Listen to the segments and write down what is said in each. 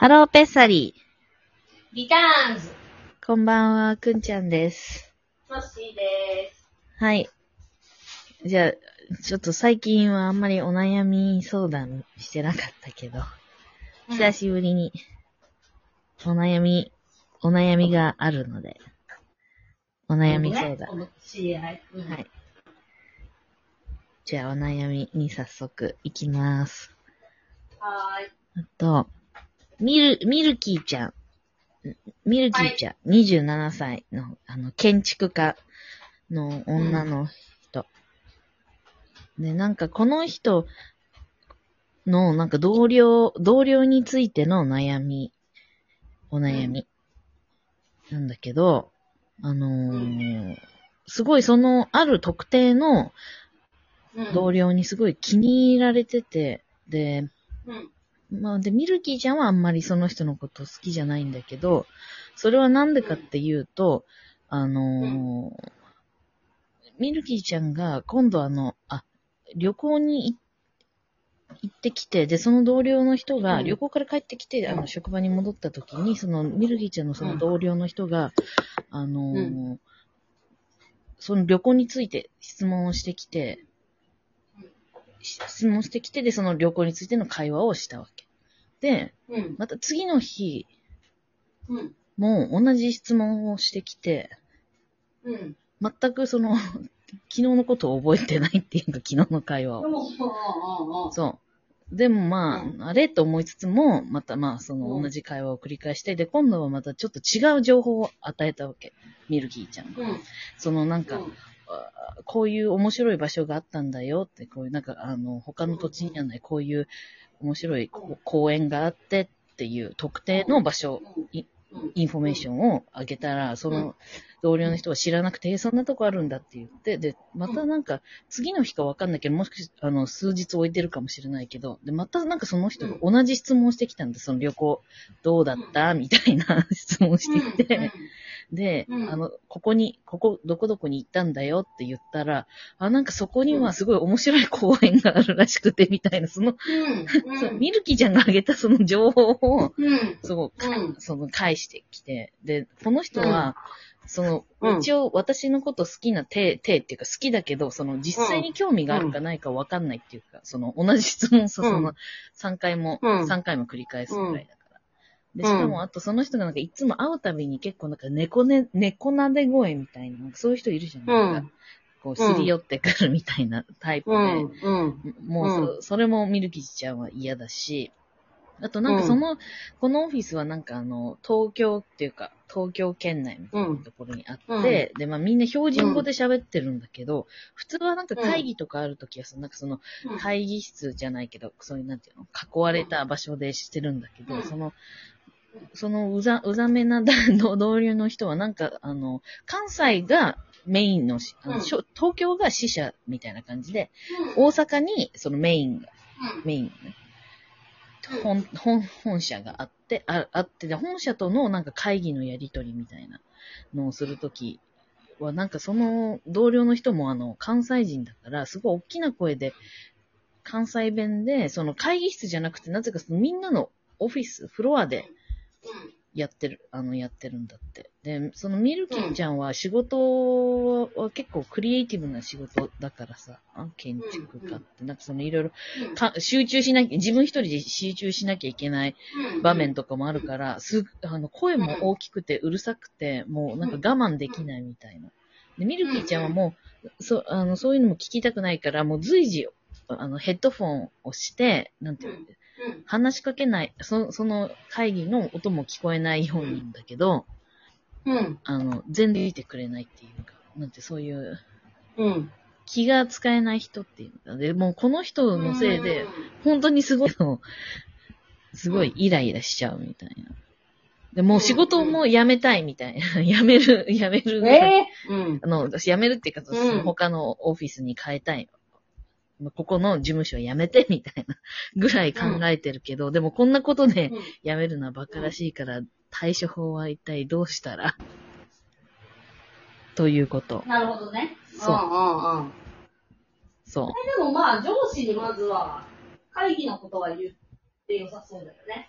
ハローペッサリリターンズ。ー。こんばんは、くんちゃんです。マッシーです。はい。じゃあ、ちょっと最近はあんまりお悩み相談してなかったけど、久しぶりにお悩み、お悩みがあるので、お悩み相談。談。知り合い。うんはい。じゃあ、お悩みに早速いきます。はーい。あと、ミル、ミルキーちゃん。ミルキーちゃん、27歳の、あの、建築家の女の人。で、なんかこの人の、なんか同僚、同僚についての悩み、お悩み。なんだけど、あのーすごいその、ある特定のうん同僚にすごい気に入られてて、で、うん。まあ、で、ミルキーちゃんはあんまりその人のこと好きじゃないんだけど、それはなんでかっていうと、あのーミルキーちゃんが今度あの、あ、旅行にい行ってきて、で、その同僚の人が、うん旅行から帰ってきて、あの、職場に戻った時に、そのミルキーちゃんのその同僚の人が、あのーうその旅行について質問をしてきて、質問してきて、で、その旅行についての会話をしたわけ。で、うん。また次の日うん。も同じ質問をしてきて、うん。全くその、昨日のことを覚えてないっていうか、昨日の会話を。そそう。でもまうあ、あれと思いつつも、またまあ、そのうん同じ会話を繰り返して、で、今度はまたちょっと違う情報を与えたわけ。ミルキーちゃんが。うん。そのなんか、あこういう面白い場所があったんだよって、こういうなんか、あの、他の土地にはない、こういう面白い公園があってっていう特定の場所、インフォメーションをあげたら、その同僚の人は知らなくて、えそんなとこあるんだって言って、で、またなんか、次の日かわかんないけど、もしかしあの、数日置いてるかもしれないけど、で、またなんかその人が同じ質問をしてきたんで、その旅行、どうだった？みたいな質問をしてきて、で、うん。あの、ここに、ここ、どこどこに行ったんだよって言ったら、あ、なんかそこにはすごい面白い公園があるらしくて、みたいな、その、うん。そうミルキーちゃんがあげたその情報を、うん。すごく、うんその、返してきて、で、この人は、その、うん。一応私のこと好きな手、手っていうか好きだけど、その実際に興味があるかないかわかんないっていうか、その同じ質問さ、うん。その3回も、うん。3回も繰り返すぐらいだから。で、うん。しかもあとその人がなんかいつも会うたびに結構なんか猫ね、猫なで声みたいな、なんかそういう人いるじゃないですか。こう、すり寄ってくるみたいなタイプで、うん。うん。もうそ、それもミルキーちゃんは嫌だし、あとなんかその、このオフィスはなんかあの、東京っていうか、東京圏内みたいなところにあって、で、まあみんな標準語で喋ってるんだけど、普通はなんか会議とかあるときはさ、なんかその、会議室じゃないけど、そういうなんていうの、囲われた場所でしてるんだけど、うん。その、そのうざ、うざめな同 同僚の人はなんか、あの、関西がメインのし、あの東京が支社みたいな感じで、大阪にそのメインが、メインのね、本、本、本社があって、ああって、で、本社とのなんか会議のやりとりみたいなのをするときは、なんかその同僚の人もあの、関西人だから、すごい大きな声で、関西弁で、その会議室じゃなくて、なぜかそのみんなのオフィス、フロアでやってる、あの、やってるんだって。で、そのミルキーちゃんは仕事は結構クリエイティブな仕事だからさ、あ建築家って、なんかそのいろいろか集中しなきゃ、自分一人で集中しなきゃいけない場面とかもあるから、すあの、声も大きくてうるさくて、もうなんか我慢できないみたいな。で、ミルキーちゃんはもう、そあのそういうのも聞きたくないから、もう随時、あの、ヘッドフォンをして、なんていうの、話しかけない、そその会議の音も聞こえないようにんだけど、うん。あの、全然見てくれないっていうか、なんてそういう、うん。気が使えない人っていうか、で、もうこの人のせいで、本当にすごいの、すごいイライラしちゃうみたいな。で、もう仕事も辞めたいみたいな。辞める、辞める。えうん。あの、私辞めるっていうか、そのうん他のオフィスに変えたい。ここの事務所辞めてみたいなぐらい考えてるけど、でもこんなことで辞めるのは馬鹿らしいから、対処法は一体どうしたら？ということ。なるほどね。そううんうんうん。そう。でもまあ、上司にまずは、会議のことは言って良さそうだよね。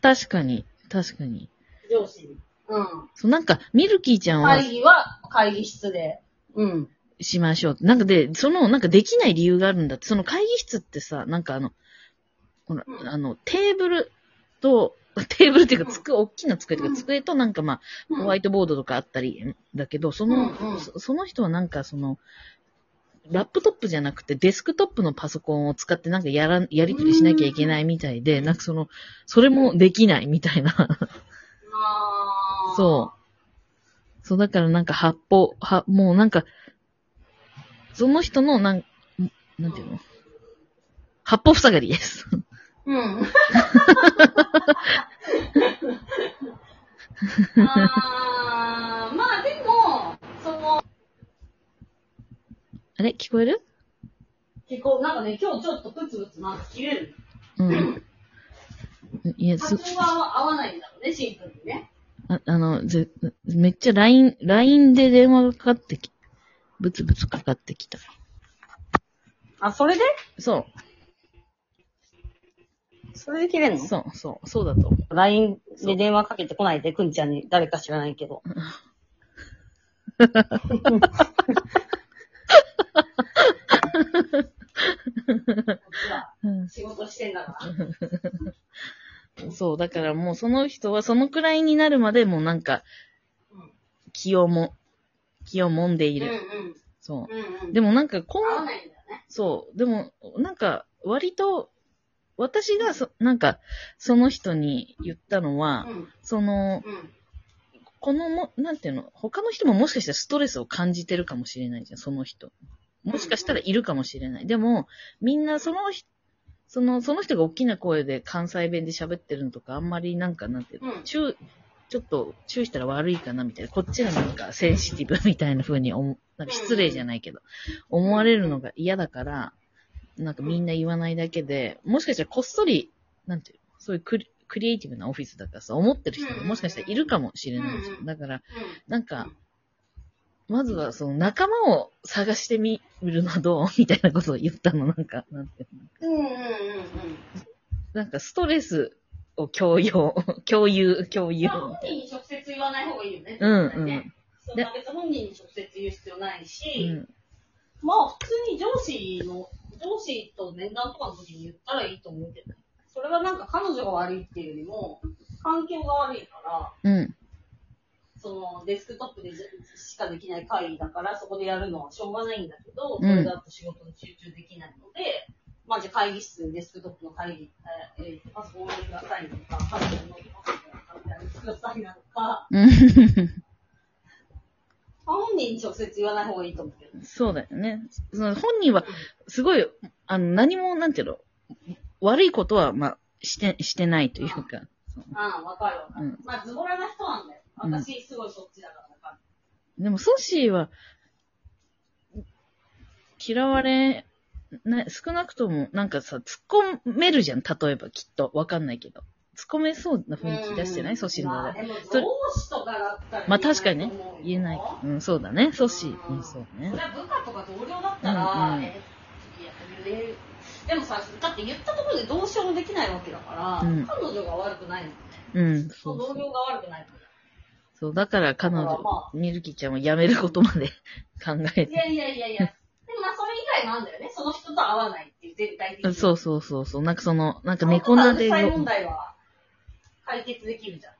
確かに、確かに。上司に。うん。そう、なんか、ミルキーちゃんは会議は会議室で。うん。しましょう。なんかで、その、なんかできない理由があるんだって。その会議室ってさ、なんかあの、ほら、うんあの、テーブルと、テーブルっていうか、うん。机、大きな机というか、机となんかまあ、ホワイトボードとかあったり、だけど、その、そその人はなんかその、ラップトップじゃなくてデスクトップのパソコンを使ってなんかやら、やり取りしなきゃいけないみたいで、なんかその、それもできないみたいな。そう。そう、だからなんか発砲、は、もうなんか、その人のなん、んなんていうの？八方塞がりです。うん。あーまあでも、その、あれ聞こえる？結構なんかね、今日ちょっとプツプツなんか切れる。うん。いや、す波、長が合わないんだろうね、シンプルにね。ああの、ぜ、めっちゃ LINE、LINE で電話がかかってき、ブツブツかかってきた。あ、それで？そそれで切れんう、の？そう、そう、そうだと思 ?LINE で電話かけてこないで、くんちゃんに誰か知らないけど。う。うん仕事してんだから。そう、だからもうその人はそのくらいになるまでもうなんかうん、気をも、気を揉んでいる。うんそうん。うんうう。ん。でもなんかこう、合わないんだよね。そう、でもなんか割と、私がそ、なんか、その人に言ったのは、うん。その、うん。このも、なんていうの、他の人ももしかしたらストレスを感じてるかもしれないじゃん、その人。もしかしたらいるかもしれない。でも、みんなその人、その、その人が大きな声で関西弁で喋ってるのとか、あんまりなんか、なんていうの、うん注ちょっと注意したら悪いかなみたいな、こっちがなんかセンシティブみたいな風に思う、なんか失礼じゃないけど、思われるのが嫌だから、なんかみんな言わないだけで、もしかしたらこっそり、なんていうの、そういうクリクリエイティブなオフィスだからさ、思ってる人がもしかしたらいるかもしれないじゃん。だから、なんか、まずはその仲間を探してみるのはどうみたいなことを言ったの、なんか、なんていうの。うんうんうんうん。なんかストレスを共有、共有、共有あ、本人に直接言わない方がいいよね。な。うん絶対ねそんな別に本人に直接言う必要ないし、うん。まあ普通に上司の、上司と面談とかの時に言ったらいいと思うけど、それはなんか彼女が悪いっていうよりも、環境が悪いから、うん。うん。そのデスクトップでしかできない会議だから、そこでやるのはしょうがないんだけど、うんそれだと仕事に集中できないので、まあじゃあ会議室でデスクトップの会議、えーえーパソコンをくださいなのか、パソコンくださいなのか、うん 本人に直接言わない方がいいと思うけどね。そうだよね。その本人は、すごい、あの、何も、なんていうの、悪いことは、まあ、して、してないというか。ああ、わかるわかる。うんまあズボラな人なんだよ。うん私すごいそっちだからわかる。でも、ソシーは、嫌われ、な、少なくとも、なんかさ、突っ込めるじゃん、例えば、きっと。わかんないけど。突っ込めそうな雰囲気出してない？ソシーの場合。上司とかだったらまあ確かにね言えないうん、そうだね。ソシー。うん、そうね部下とか同僚だったら、うんうんえいや言えるでもさ、だって言ったところでどうしようもできないわけだから、うん彼女が悪くないのね。うん、そそう。同僚が悪くないのそう、だから彼女ま、ミルキーちゃんは辞めることまで 考えて。いやいやいやいや。でもまあそれ以外もあるんだよね。その人と会わないっていう絶対的に。そうそうそうそう。なんかその、なんか猫なで問題は解決できるじゃん。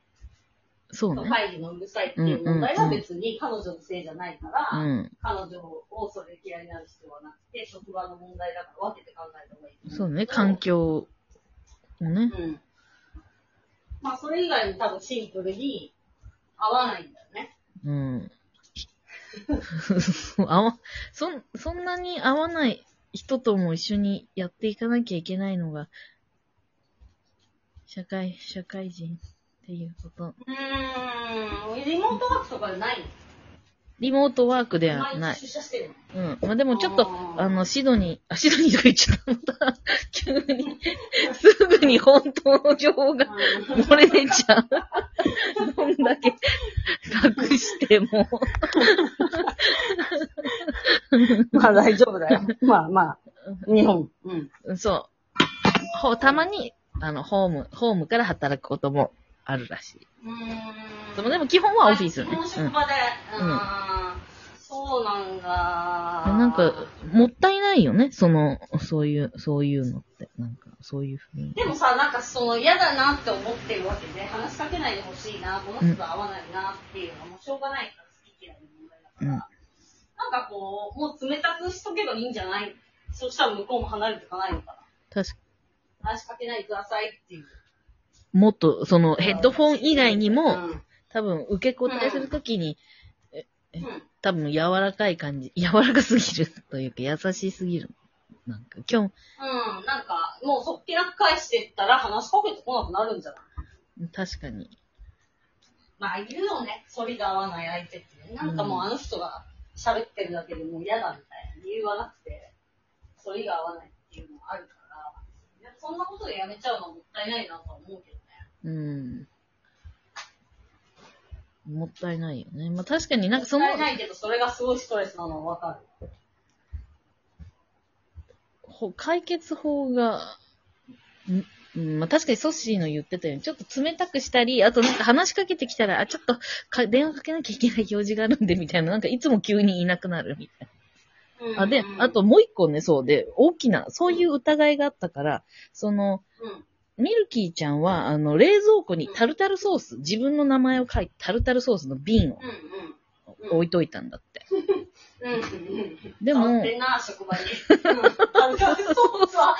そうね。会議のうるさいっていう問題は別に彼女のせいじゃないから、うん。彼女をそれ嫌いになる必要はなくて、職場の問題だから分けて考えた方がいいそうね。環境をね。うん。まあ、それ以外に多分シンプルに合わないんだよね。うん。合わ、そん、そんなに合わない人とも一緒にやっていかなきゃいけないのが、社会、社会人っていうこと。うーん。リモートワークとかでない？のリモートワークではないうん。まあ、でもちょっと、あの、シドニー、あ、シドニーとか言っちゃった。また、急に、すぐに本当の情報が漏れ出ちゃう。どんだけ隠しても。まあ大丈夫だよ。まあまあ、日本。うん。そう。ほたまに、あの、ホーム、ホームから働くこともあるらしい。うーん。でもでも基本はオフィスね。基本職場で。うんうん。そうなんだ。うん。なんか、もったいないよね。その、そういう、そういうのって。なんか、そういうふうに。でもさ、なんかその嫌だなって思ってるわけで、話しかけないでほしいな、この人と合わないなっていうのはもうしょうがないから好き嫌いの問題だから。うんなんかこう、もう冷たくしとけばいいんじゃない？そしたら向こうも離れていかないのか確かな。話しかけないでくださいっていう。もっと、その、ヘッドフォン以外にも、うん。多分、受け答えするときに、うん。多分、柔らかい感じ、柔らかすぎるというか、優しすぎる。なんか、今うん。なんか、もうそっけなく返してったら話しかけてこなくなるんじゃない？日、確かに。まあ、いるよね。反りが合わない相手ってね。なんかもうあの人が喋ってるだけでもう嫌だみたいな理由はなくて、反りが合わないっていうのがあるから、そんなことでやめちゃうのはもったいないなとは思うけどね。うん。もったいないよね。まあ確かになんかそのもっ、たいないけど、それがすごいストレスなのはわかる。ほ解決法が、んうん、まあ確かにソッシーの言ってたように、ちょっと冷たくしたり、あとなんか話しかけてきたら、あ、ちょっとか電話かけなきゃいけない表示があるんで、みたいな、なんかいつも急にいなくなるみたいな。あ、で、あと、もう一個ね、そうで、大きな、そういう疑いがあったから、その、うん。ミルキーちゃんは、あの、冷蔵庫にタルタルソース、自分の名前を書いて、タルタルソースの瓶を。置いといたんだって。うん。うん。でも。タルタルソースは、